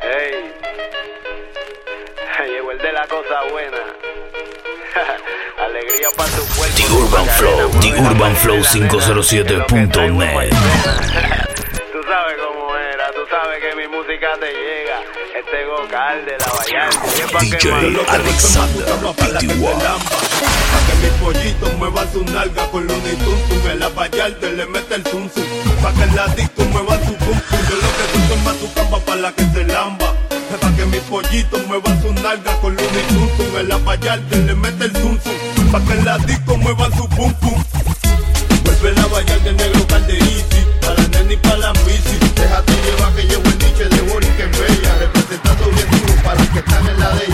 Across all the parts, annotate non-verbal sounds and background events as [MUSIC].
Hey. [LAUGHS] Llegó el de la cosa buena. [LAUGHS] Alegría para tu pueblo. The Urban Flow, The Urban Flow 507.net. [LAUGHS] Tú sabes cómo era, tú sabes que mi música te llega. Este vocal de la vallana. DJ Alexander Para que mis pollitos muevan su nalga con luna y tuntum. El apayarte le mete el tuntum. Pa' que el ladito mueva su pum. Yo lo que busco es más tu camba para la que se lamba. Para que mi pollito mueva su nalga con luna y zum zum. En la vallarta le mete el zum zum. Para que en la disco mueva su pum pum. Vuelve la vallarta el negro calde easy. Para la nena y para la misi. Déjate llevar que llevo el niche de Boris que es bella. Representando bien duro para los que están en la de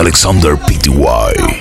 Alexander Pty.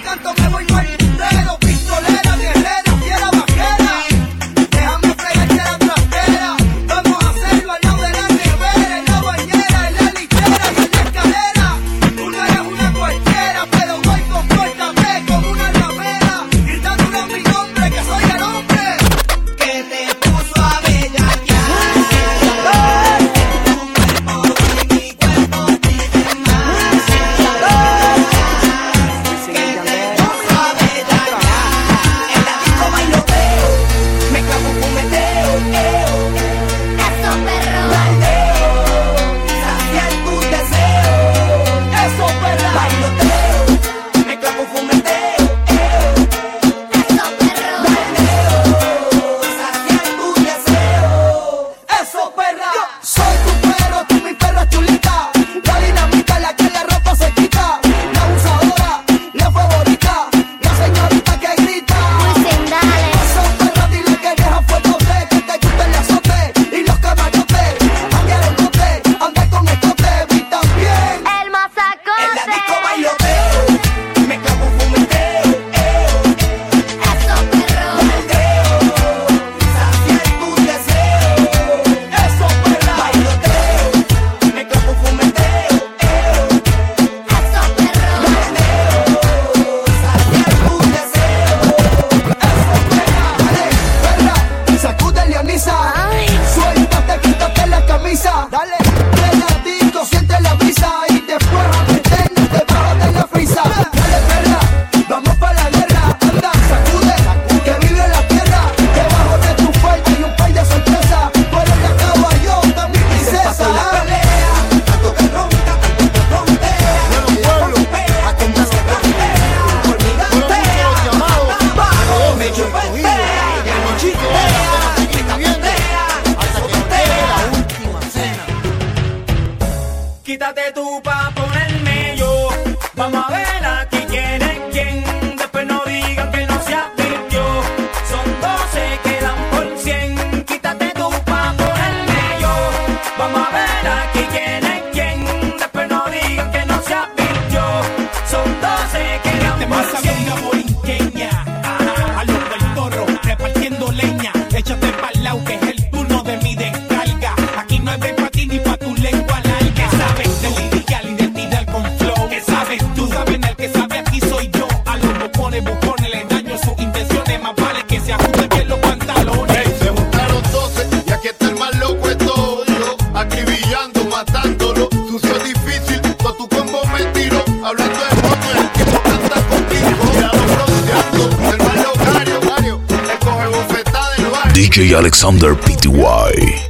DJ Alexander Pty.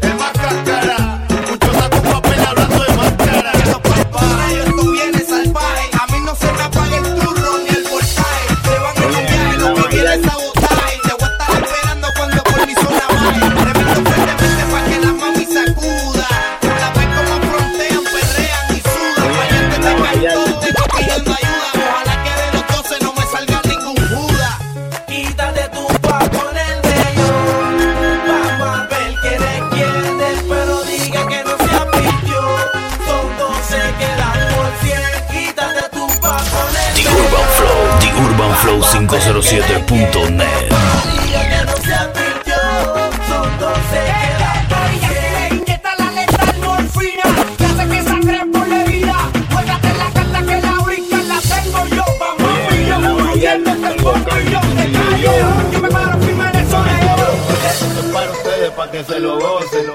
que se lo gocen.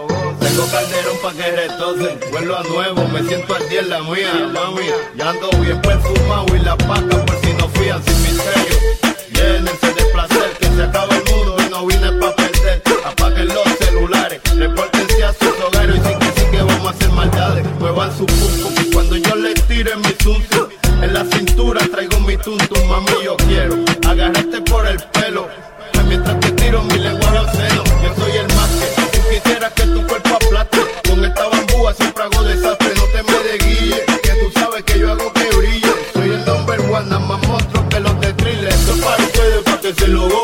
Tengo calderón pa' que retocen. Vuelvo a nuevo, me siento al día en la mía, mami. Ya ando bien perfumado y la paca por si no fían sin misterio. Llénense de placer que se acaba el mundo y no vine pa' perder. Apaguen los celulares, repórtense a sus hogares y sin que sí que vamos a hacer maldades. Muevan su pum cuando yo les tire mi tuntum. En la cintura traigo mi tuntum, mami, yo quiero agarrarte por el pelo lo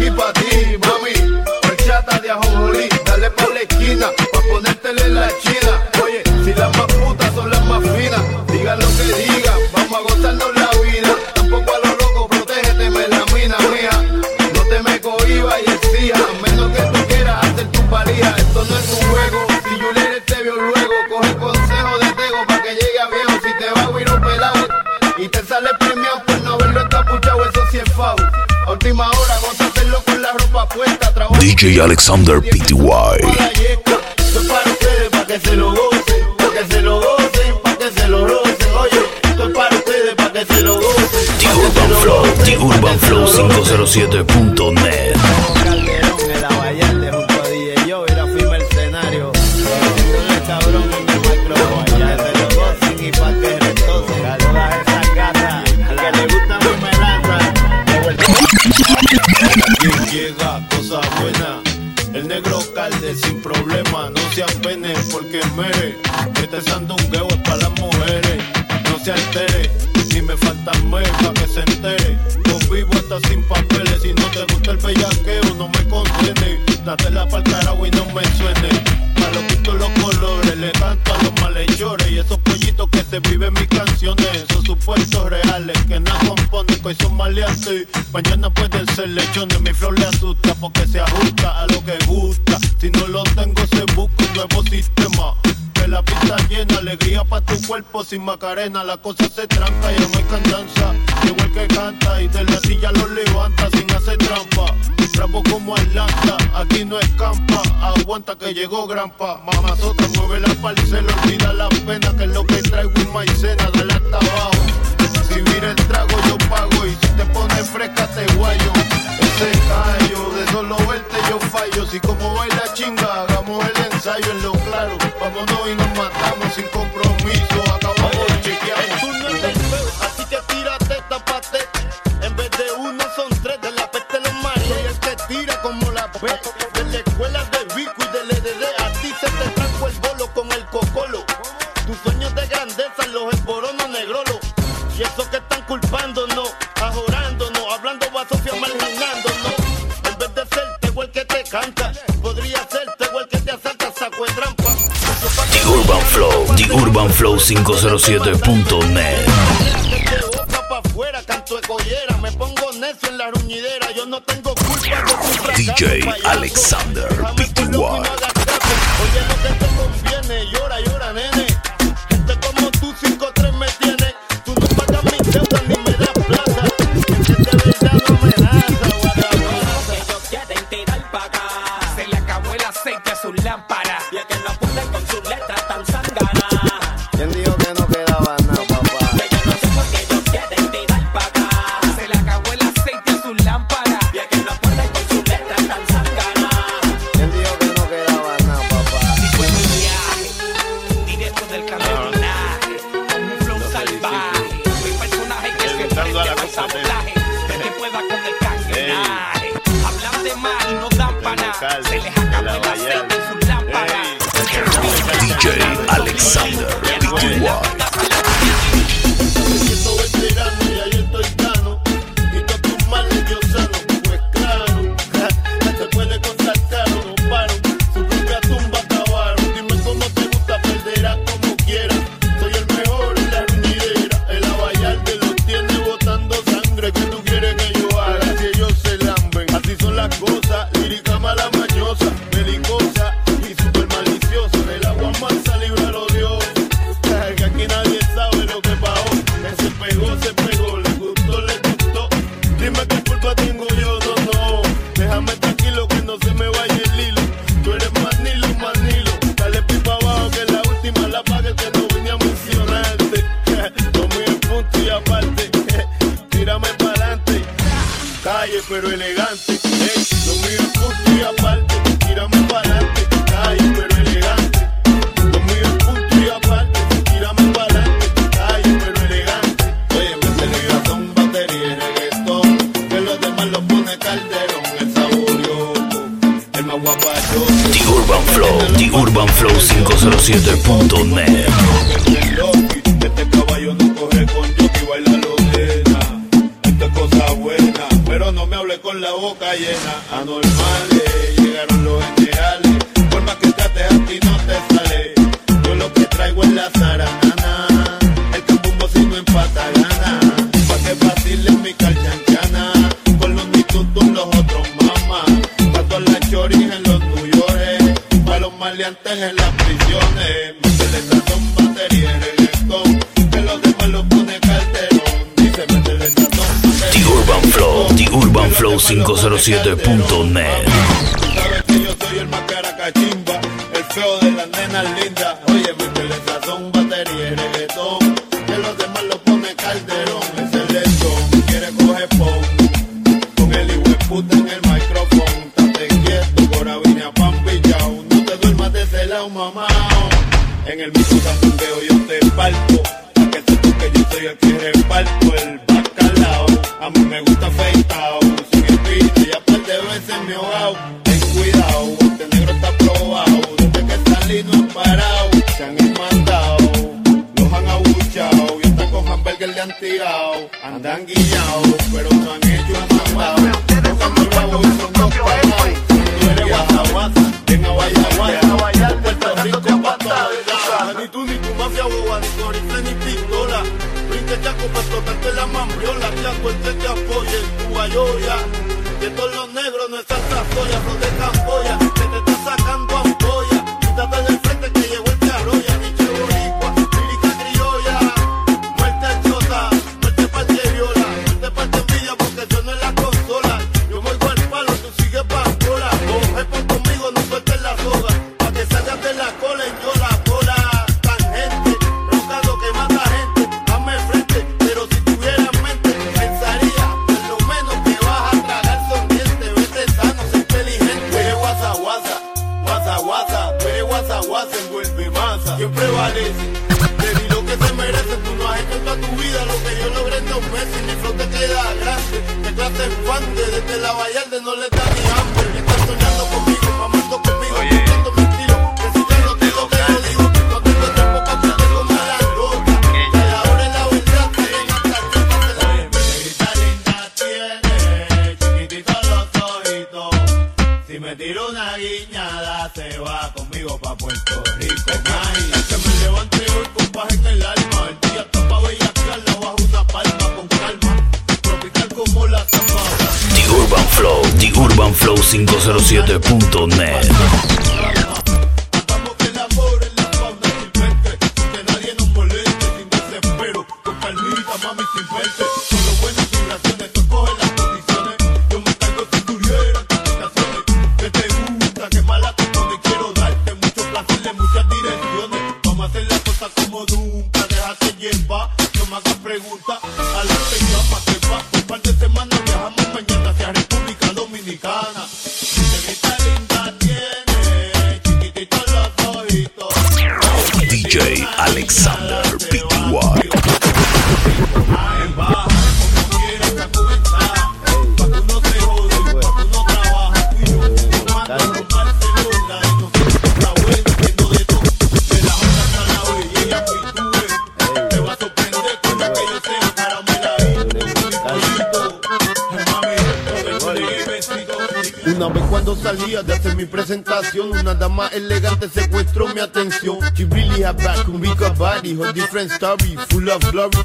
aqui pra DJ Alexander Pty. The Urban Flow, The Urban Flow 507.net. que mere. Este sandungueo es para las mujeres. No se altere, si me faltan mes para que se entere. Convivo hasta sin papeles. Si no te gusta el bellaqueo, no me contiene. Dátela pa'l carajo y no me suene. A los los colores, le canto a los malhechores. Y esos pollitos que se viven mis canciones. Esos supuestos reales que nada componen, que hoy son maleantes. Mañana pueden ser lechón sin Macarena la cosa se tranca, y no hay candanza. Llegó el que canta y de la silla lo levanta sin hacer trampa. Trapo como Atlanta, aquí no escampa, aguanta que llegó Grampa. Mamazota mueve la parcela, olvida la pena que es lo que traigo y maicena, dale hasta abajo. Si mira el trago yo pago y si te pones fresca te guayo. Ese callo, de solo verte yo fallo. Si como baila chinga, hagamos el ensayo en lo claro. Vámonos y nos matamos sin comer los esporonos negrolos. Y esos que están culpándonos, ajorándonos, hablando basofia, marginándonos. En vez de ser Tego el que te canta, podría ser Tego el que te asalta, saco de trampa. The Urban Flow, The Urban Flow 507.net. La ruñidera, yo no tengo culpa DJ Alexander Pty. Worldwide. The Urban Flow, The Urban Flow 507.net. Este cosa buena, pero no me hable con la boca llena. Anormales, llegaron los generales. Por que trates a ti no te sale. Yo lo que traigo es la zarana. maleantes en las prisiones. Más se le tratón, batería en el escón. Que los demás los pone Calderón. Dice, métele tratón. The Urban Flow, The Urban Flow 507.net. Sabes que yo soy el más cara cachimba, el feo de las nenas lindas. Meu out. en el flote queda grande, te clase en desde la Vallarde no le da ni Una vez cuando salía de hacer mi presentación Una dama elegante secuestró mi atención. She really had back, can we got body Her different story, full of glory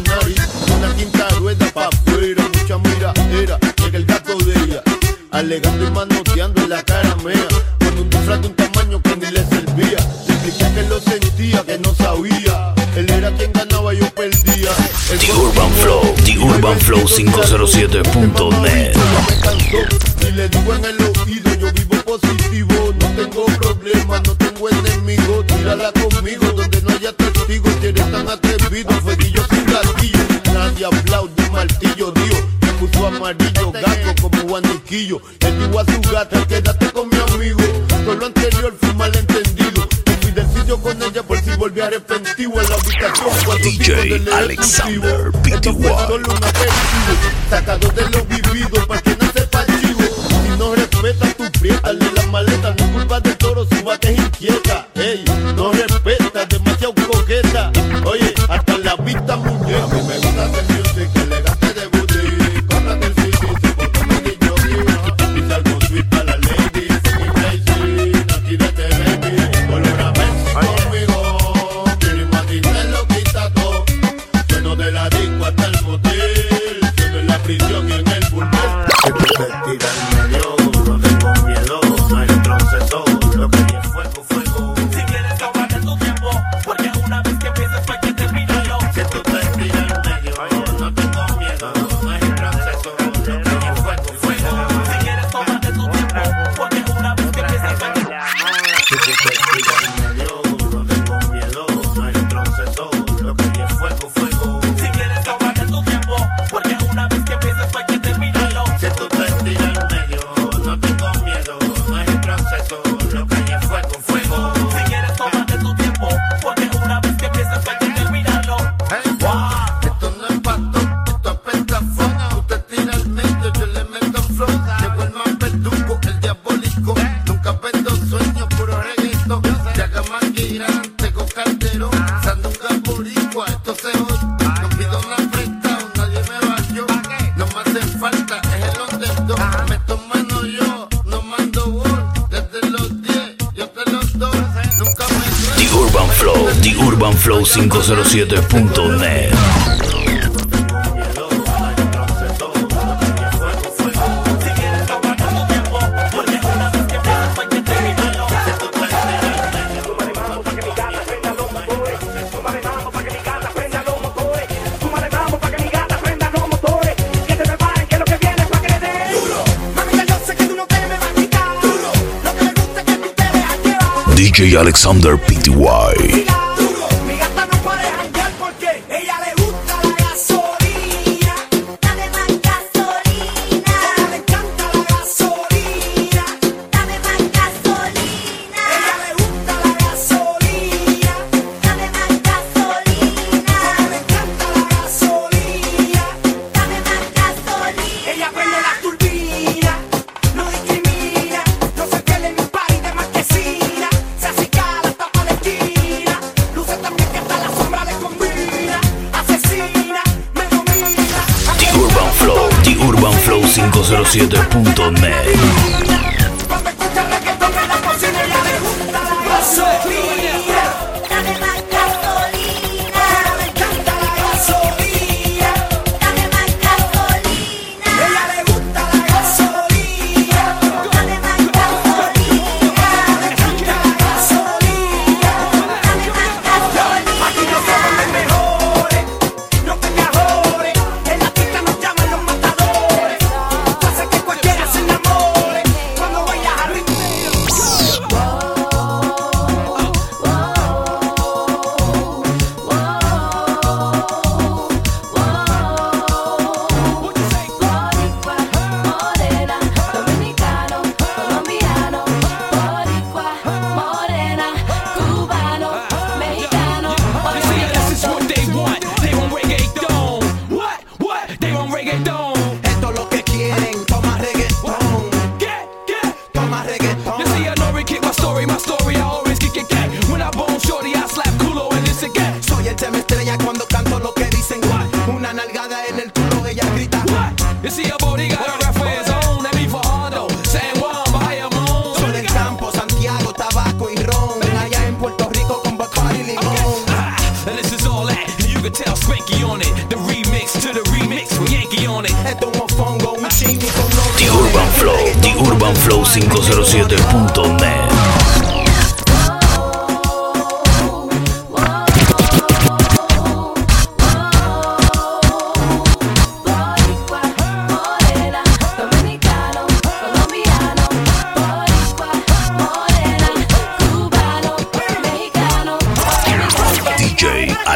una nariz, una quinta rueda pa' afuera, mucha mira, era, llega el gato de ella, alegando y manoteando en la cara mea, con un disfraz de un tamaño que ni le servía, le expliqué que lo sentía, que no sabía, él era quien ganaba yo perdía. El The Urban Flow, The Urban Flow 507.net. Y le digo en el oído, yo vivo positivo, no tengo problemas, no tengo enemigos, tírala conmigo donde no haya amarillo, gato como guandiquillo. Le digo a su gata, quédate con mi amigo. Todo lo anterior fue malentendido. Fui del sitio con ella por si volví arrepentido en la habitación. DJ Alexander Pty Sacado de lo vivido, pa' que no sepa chivo. Si no respetas tu prieta, le la maleta. No culpa del toro, su bate es inquieta. Alexander Pty.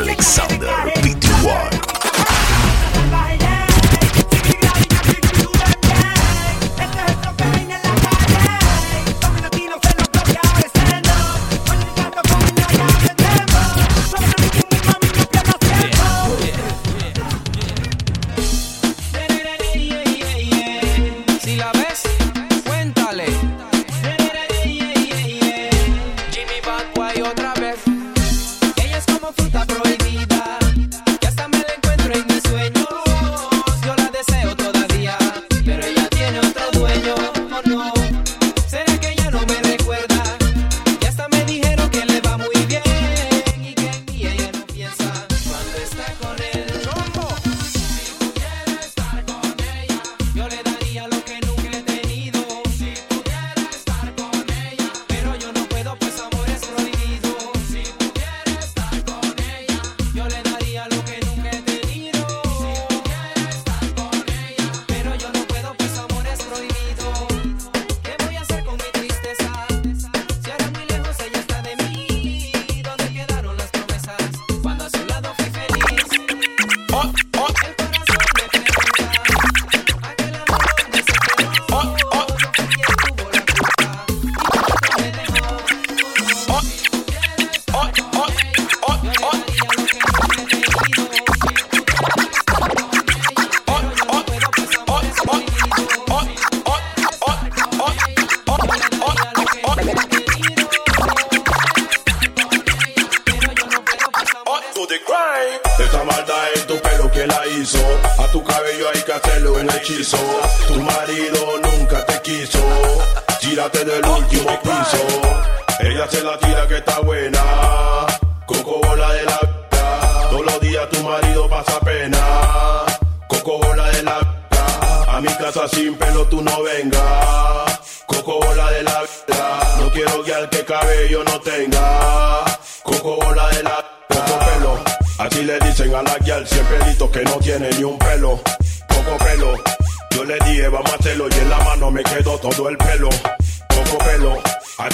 Alexander P.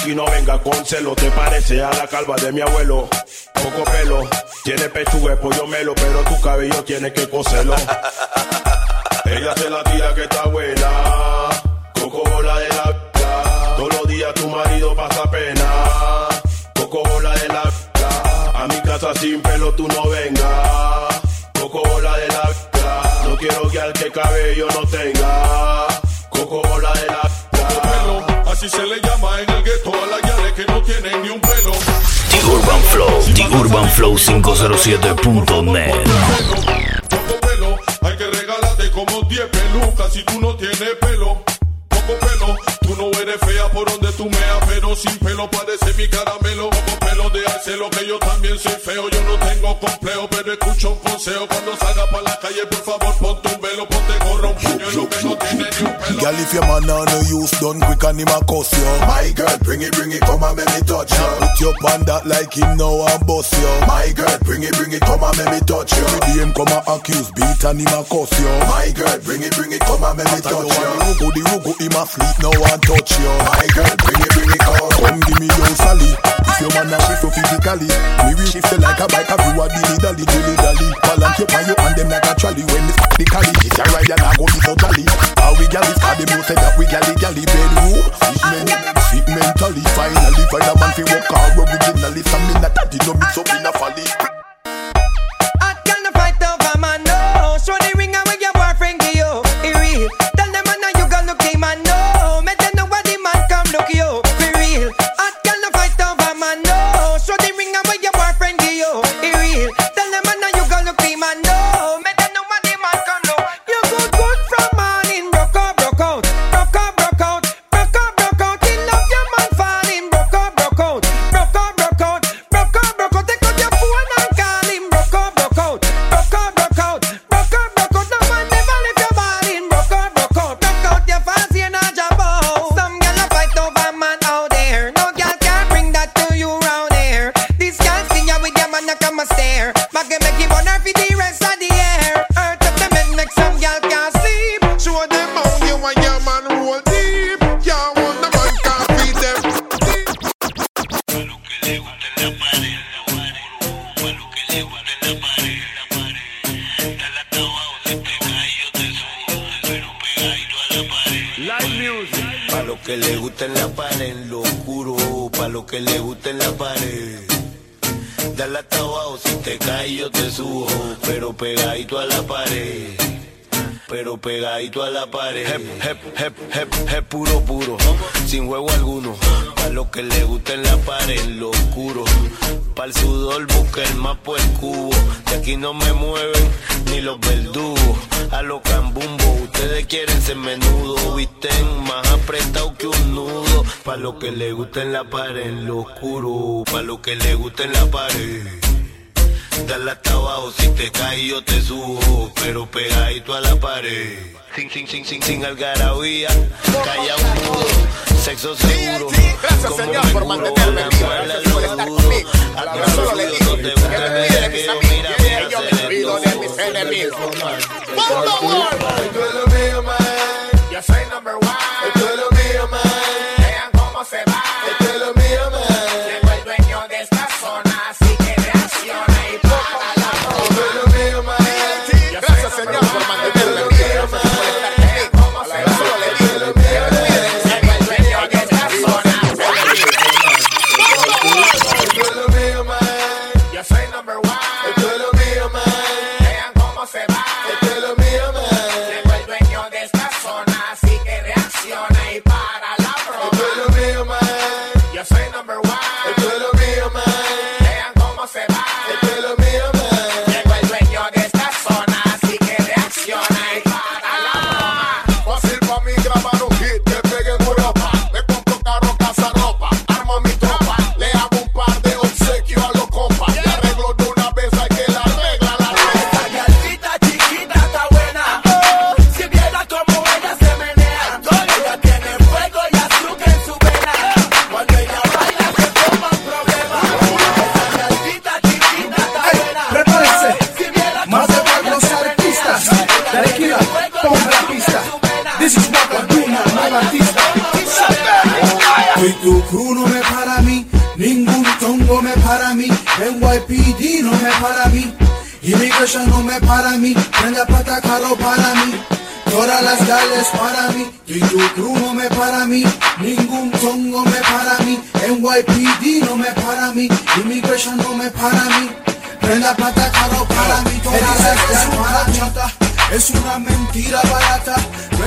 aquí no venga con celo. Te parece a la calva de mi abuelo. Poco pelo, tiene pechuga, pollo melo, pero tu cabello tiene que coserlo. Ella es la tía que está buena. Coco bola de la. Todos los días tu marido pasa pena. Coco bola de la. A mi casa sin pelo tú no vengas. Coco bola de la. No quiero guiar que cabello no tenga. Coco bola de la. Así se le llama en el gueto a las yales que no tienen ni un pelo. The Urban Flow, The Urban Flow 507.net. Poco pelo, hay que regalarte como 10 pelucas si tú no tienes pelo. Poco pelo tú no eres fea por donde tú meas, pero sin pelo parece mi caramelo. Poco pelo de lo que yo también soy feo, yo no tengo complejo, pero escucho un consejo cuando salga para la calle, por favor ponte un velo, ponte gorro, un puñuelo que no tiene ni un pelo. Girl, if your man on no use done quick and him a cuss you. My girl, bring it, bring it, come and make me touch you. Put your that like him now and bust you. My girl, bring it, bring it, come and make me touch you. Every him come and accuse, beat and him a cuss you. My girl, bring it, bring it, come and make me touch you. Rugo, the rugo, him a fleet now and touch you. My girl, bring it, bring it, come. Come give me your Sally. If your man a shift you physically, me will shift you like a bike, have you a dilly dally, dilly dally. Balance you on you and them like a trolley. When it's the cali, this a ride and I go be so jolly. How we gal is them know say that we gally gally bedroom. Sick Pero pegadito a la pared. Hep, hep, hep, hep, hep, puro, puro. Sin juego alguno. Pa' lo que le gusta en la pared, lo oscuro. Pa' el sudor busca el mapa el cubo. De aquí no me mueven ni los verdugos. A los cambumbo, ustedes quieren ser menudo. Visten más apretado que un nudo. Pa' lo que le gusta en la pared, lo oscuro. Pa' lo que le gusta en la pared. Dale hasta abajo, si te caes yo te subo, pero pegadito a la pared. Sin, sin, sin, sin, sin algarabía, calla un sexo seguro. Gracias, Como Señor, me por curo, mantenerme con vivo. la Gracias por estar dudo. conmigo. A La tu verdad solo le oído, digo donde que usted me me cuide de vea mis que yo amigos, mira, que mira, yo me se le cuido de mis tuvo. enemigos. Por tu crew no me para mí, ningún tongo me para a mí, NYPD no me para mí, Immigration no me para mí, prenda plata caro para mí, todas las gales para mí, y tu no me para mí, ningún tongo me para mí, NYPD no me para mí, Immigration no me para mí, prenda plata caro para mí, todas las gales para mí. Es una mentira barata,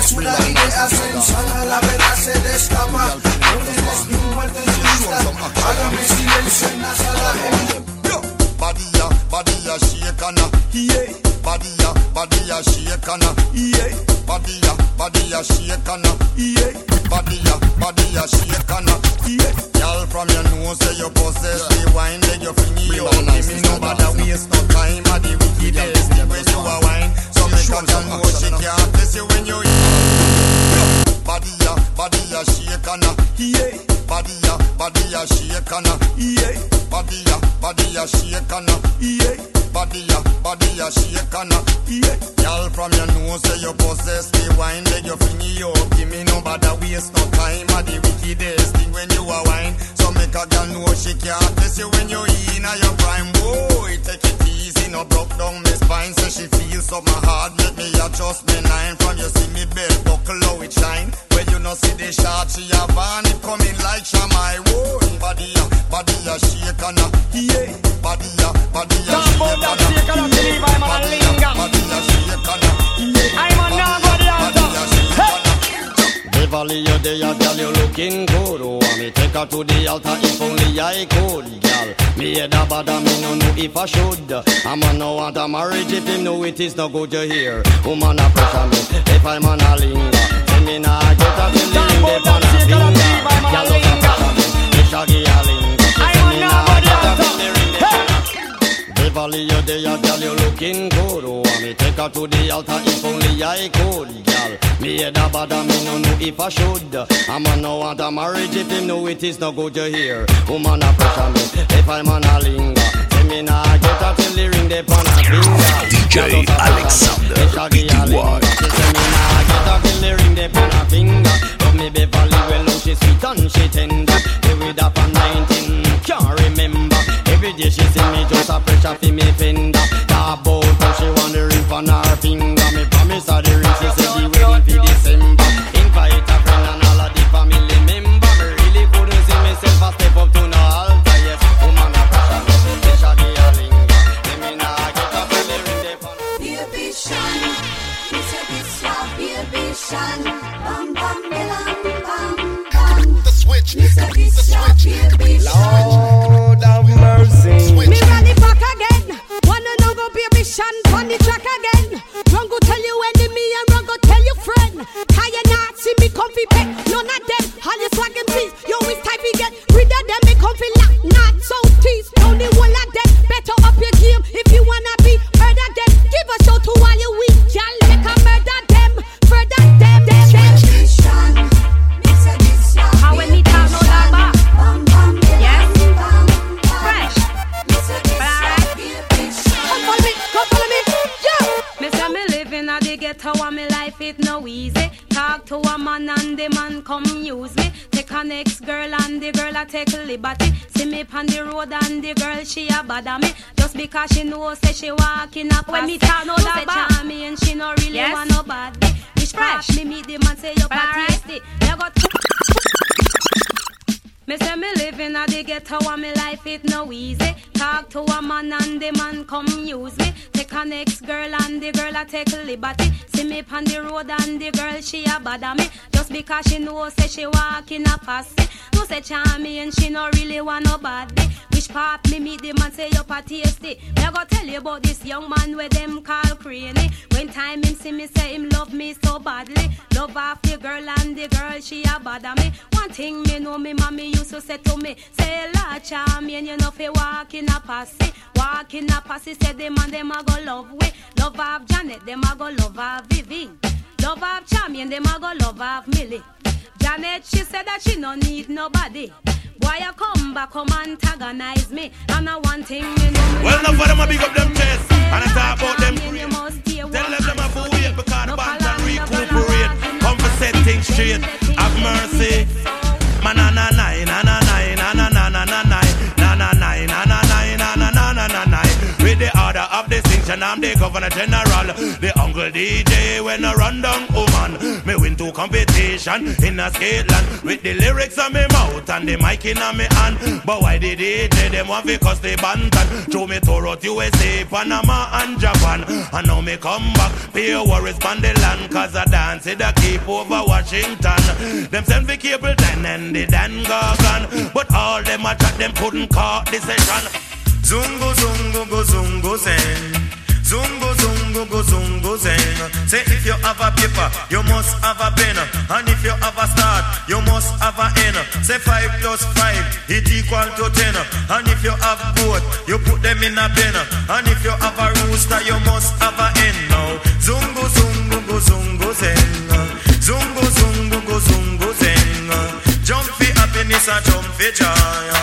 chula y de ascensión, la verdad se destapa. No tienes ni muerte en tu hágame silencio en la sala. Badia, badia, shekana, yeah. Badia, badia, shekana, yeah. Badia, badia, shekana, yeah. Badia, badia, shekana, yeah. Y'all from your nose, say your possess yeah. the wine, then you fling me on. Give me no bother waste no time, at the wicked, when you are wine. So make a jump yeah. Body a, body a shake and yeah. Body a, body a shake and yeah. Body a, body a shake and yeah. Girl from your nose say you possess the wine, then you fling up. Give me no bother waste no time. A the wickedest thing when you a wine. So make a girl know she can't test you when you in your prime. Boy, take it no broke down me spine. Say she feels something hard, make me adjust me nine. From you see me belt buckle how it shine. When you no see the shot, she have on it coming like Shamai. Whoa, body a, body a shake and a yeah. Body a, body a Talk shake and a shake and a believe I'm a linger. body shake and a yeah. I'm a nobody Body a shake and a Beverly, you there, girl, you looking good. Oh, want me take her to the altar if only I could, girl. Me head a bother, me no know if I should. I'm a no want a marriage if him know it is no good to hear. Woman a pressure me if I'm on a linger. Say me nah get a ring dey on a finger. Girl, look a pressure me, me shaggy a Beverly, you there, girl, you looking good. Oh, me take her to the altar if only I could, girl. Me head a bother, me no know if I should. I'm a no want a marriage if him know it is no good to hear. Woman a pressure me if I'm on a linger. Say me nah get her till the ring dey on a finger. DJ Alexander PTY. Say me nah get her till the ring dey on a finger. Love me Beverly well, she sweet and she tender. With up on 19, can't remember. Every day she see me just a pressure fi me fender. Talk about how she want the ring bother me. Just because she know say she walking up When me no no that back. charming and she no really Yes. want nobody. Which Fresh. me meet the man say you Alright. tasty. Me got me say me living a the ghetto and me life it no easy. Talk to a man and the man come use me. Take a next girl and the girl I take liberty. See me on the road and the girl she a bother me. Just because she know say she walking a posse. No say charming she no really want nobody. Which part me meet the man say you a tasty. Me go tell you about this young man where them call cranny. When time him see me say him love me so badly. Love off the girl and the girl she a bother me. One thing me know me mommy used to say to me, say la charming you know fi walk in a posse. Walk in a posse say them and them a go love we. Love of Janet, them a go love of Vivi. Love of Charmian, them a go love of Millie. Janet, she said that she no need nobody. Boy, you come back, come antagonize me. And I one thing me me Well, enough of them a big up them chest. And I talk about them Charmian, you must stay Tell them them have to wait because the No band can recuperate. Come for set things straight. Have mercy. Man, na na na na na distinction, I'm the governor general. The uncle DJ when I run down woman. Me win two competition in a Scotland with the lyrics on me mouth and the mic in me hand. But why the DJ them want to cause the bantan? Show me tour out USA, Panama and Japan. And now me come back, pay worries on the land. Cause I dance it a keep over Washington. Them send the cable then and the Dan Gargan. But all them a chat, them couldn't call the session. Zungo zungo go zungo zen. Zungo zungo Zungo, zungo, go, zungo, zeng. Say if you have a paper, you must have a pen. And if you have a start, you must have a end. Say five plus five, it equal to ten. And if you have both, you put them in a pen. And if you have a rooster, you must have a end now. Zungo, zungo, go, zungo, zeng. Zungo, zungo, go, zungo, zeng. Jump for happiness and jump for joy.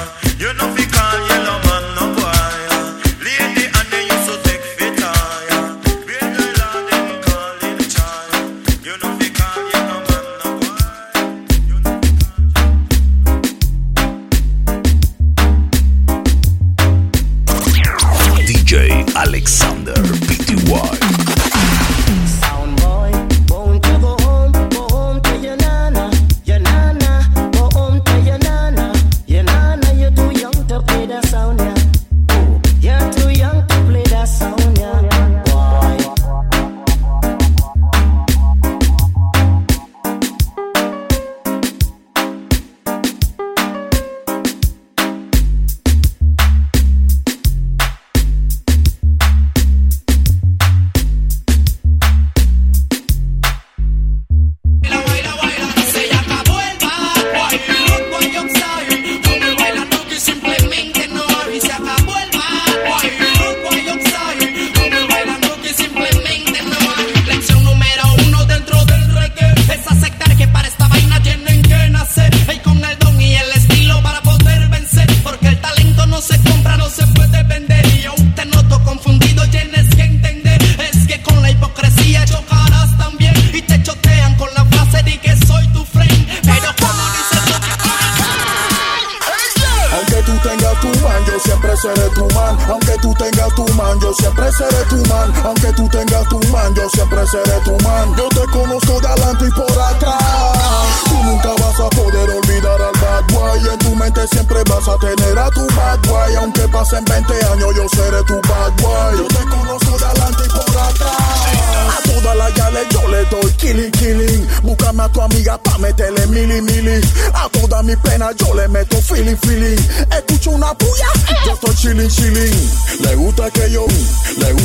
yo le meto feeling, feeling. Escucho una puya, yo estoy chilling, chilling. Le gusta que yo, le gusta